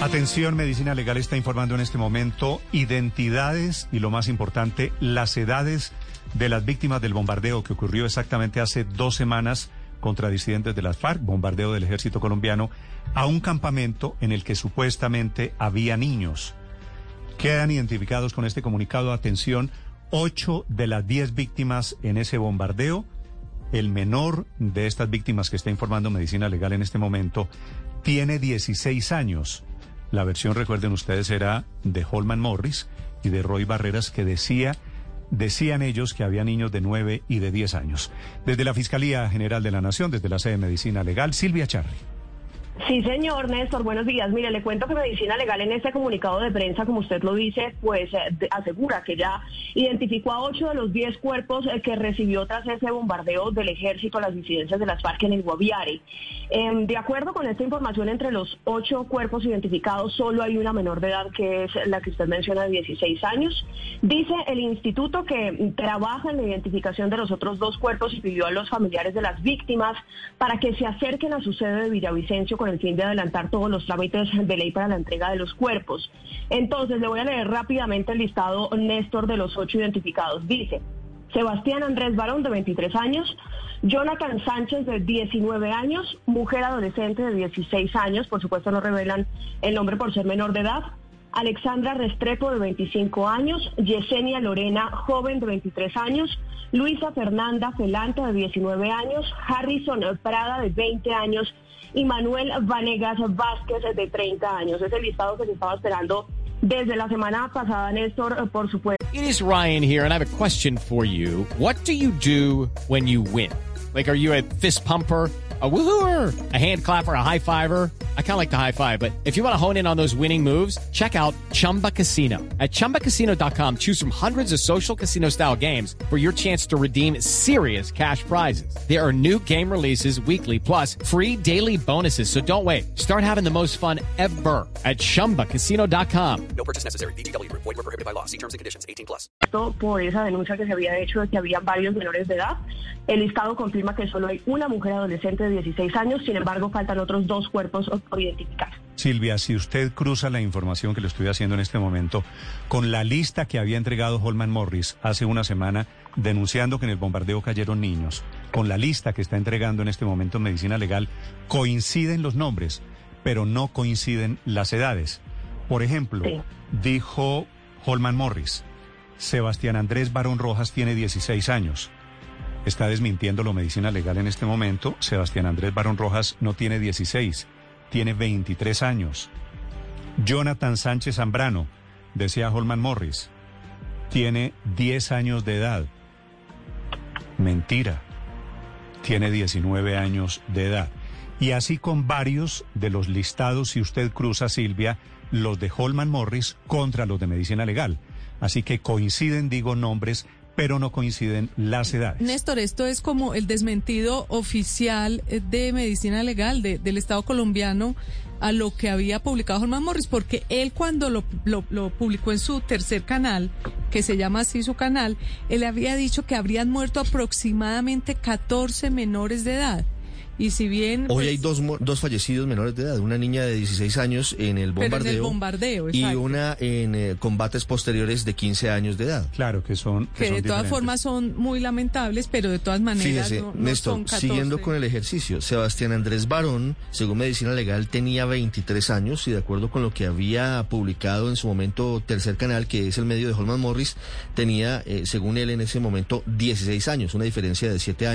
Atención, Medicina Legal está informando en este momento identidades y lo más importante, las edades de las víctimas del bombardeo que ocurrió exactamente hace dos semanas contra disidentes de las FARC, bombardeo del ejército colombiano, a un campamento en el que supuestamente había niños. Quedan identificados con este comunicado, atención, ocho de las diez víctimas en ese bombardeo. El menor de estas víctimas que está informando Medicina Legal en este momento tiene 16 años. La versión, recuerden ustedes, era de Holman Morris y de Roy Barreras que decía, decían ellos que había niños de 9 y de 10 años. Desde la Fiscalía General de la Nación, desde la sede de Medicina Legal, Silvia Charri. Sí, señor Néstor, buenos días. Mire, le cuento que Medicina Legal en este comunicado de prensa, como usted lo dice, pues eh, asegura que ya identificó a ocho de los diez cuerpos eh, que recibió tras ese bombardeo del ejército a las disidencias de las FARC en el Guaviare. Em, de acuerdo con esta información, entre los ocho cuerpos identificados solo hay una menor de edad que es la que usted menciona de 16 años. Dice el instituto que trabaja en la identificación de los otros dos cuerpos y pidió a los familiares de las víctimas para que se acerquen a su sede de Villavicencio con el fin de adelantar todos los trámites de ley para la entrega de los cuerpos. Entonces, le voy a leer rápidamente el listado, Néstor, de los ocho identificados. Dice, Sebastián Andrés Barón, de 23 años, Jonathan Sánchez, de 19 años, mujer adolescente de 16 años, por supuesto no revelan el nombre por ser menor de edad, Alexandra Restrepo, de 25 años, Yesenia Lorena, joven de 23 años, Luisa Fernanda Felanta, de 19 años, Harrison Prada, de 20 años, y Manuel Vanegas Vázquez, de 30 años. Es el listado que se estaba esperando desde la semana pasada, Néstor, por supuesto. It is Ryan here, and I have a question for you. What do you do when you win? Like, are you a fist pumper? a woohooer, a hand clapper, a high fiver. I kind of like the high five, but if you want to hone in on those winning moves, check out Chumba Casino. At ChumbaCasino.com, choose from hundreds of social casino style games for your chance to redeem serious cash prizes. There are new game releases weekly, plus free daily bonuses. So don't wait. Start having the most fun ever at ChumbaCasino.com. No purchase necessary. BGW. Void were prohibited by law. See terms and conditions. 18 plus. Por esa denuncia que se había hecho de que había varios menores de edad, el Estado confirma que solo hay una mujer adolescente de 16 años, sin embargo faltan otros dos cuerpos por identificar. Silvia, si usted cruza la información que le estoy haciendo en este momento con la lista que había entregado Holman Morris hace una semana denunciando que en el bombardeo cayeron niños, con la lista que está entregando en este momento Medicina Legal, coinciden los nombres, pero no coinciden las edades. Por ejemplo, Sí. dijo Holman Morris, Sebastián Andrés Barón Rojas tiene 16 años. Está desmintiéndolo Medicina Legal en este momento. Sebastián Andrés Barón Rojas no tiene 16, tiene 23 años. Jonathan Sánchez Zambrano, decía Holman Morris, tiene 10 años de edad. Mentira, tiene 19 años de edad. Y así con varios de los listados, si usted cruza, Silvia, los de Holman Morris contra los de Medicina Legal. Así que coinciden, digo, nombres, pero no coinciden las edades. Néstor, esto es como el desmentido oficial eh, de medicina legal de- del Estado colombiano a lo que había publicado Holman Morris, porque él cuando lo, lo- lo publicó en su tercer canal, que se llama así su canal, él había dicho que habrían muerto aproximadamente 14 menores de edad. Y si bien... Hoy pues, hay dos, dos fallecidos menores de edad, una niña de 16 años en el Pero en el bombardeo, bombardeo, y exacto. una en eh, combates posteriores de 15 años de edad. Claro que son. que son de todas diferentes. formas son muy lamentables, pero de todas maneras Fíjese, no, no Néstor, son 14. siguiendo con el ejercicio, Sebastián Andrés Barón, según Medicina Legal, tenía 23 años y de acuerdo con lo que había publicado en su momento Tercer Canal, que es el medio de Holman Morris, tenía, eh, según él en ese momento, 16 años, una diferencia de 7 años.